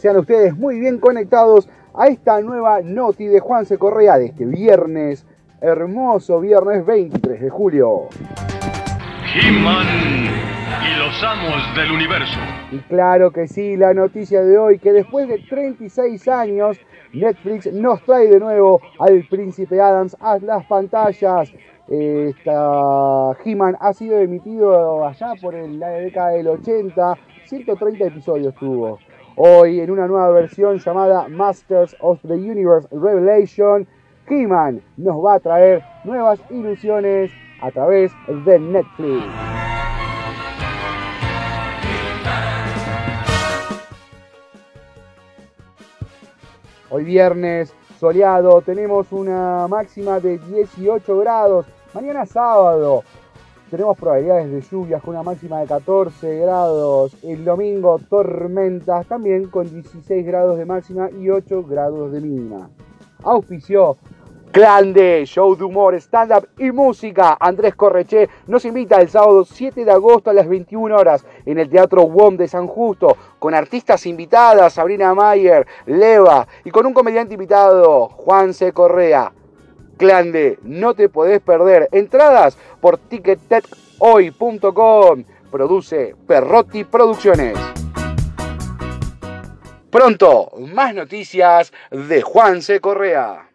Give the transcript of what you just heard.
Sean ustedes muy bien conectados a esta nueva noti de Juanse Correa de este viernes, hermoso viernes 23 de julio. He-Man y los amos del universo. Y claro que sí, la noticia de hoy, que después de 36 años, Netflix nos trae de nuevo al príncipe Adams a las pantallas. Esta He-Man ha sido emitido allá por la década del 80, 130 episodios tuvo. Hoy en una nueva versión llamada Masters of the Universe Revelation, He-Man nos va a traer nuevas ilusiones a través de Netflix. Hoy viernes soleado, tenemos una máxima de 18 grados. Mañana sábado tenemos probabilidades de lluvias con una máxima de 14 grados. El domingo tormentas también con 16 grados de máxima y 8 grados de mínima. Auspició Clan de show de humor, stand-up y música. Andrés Correche nos invita el sábado 7 de agosto a las 21 horas en el Teatro WOM de San Justo con artistas invitadas, Sabrina Mayer, Leva y con un comediante invitado, Juan C. Correa. Clan de, no te podés perder. Entradas por ticketethoy.com. Produce Perrotti Producciones. Pronto, más noticias de Juan C. Correa.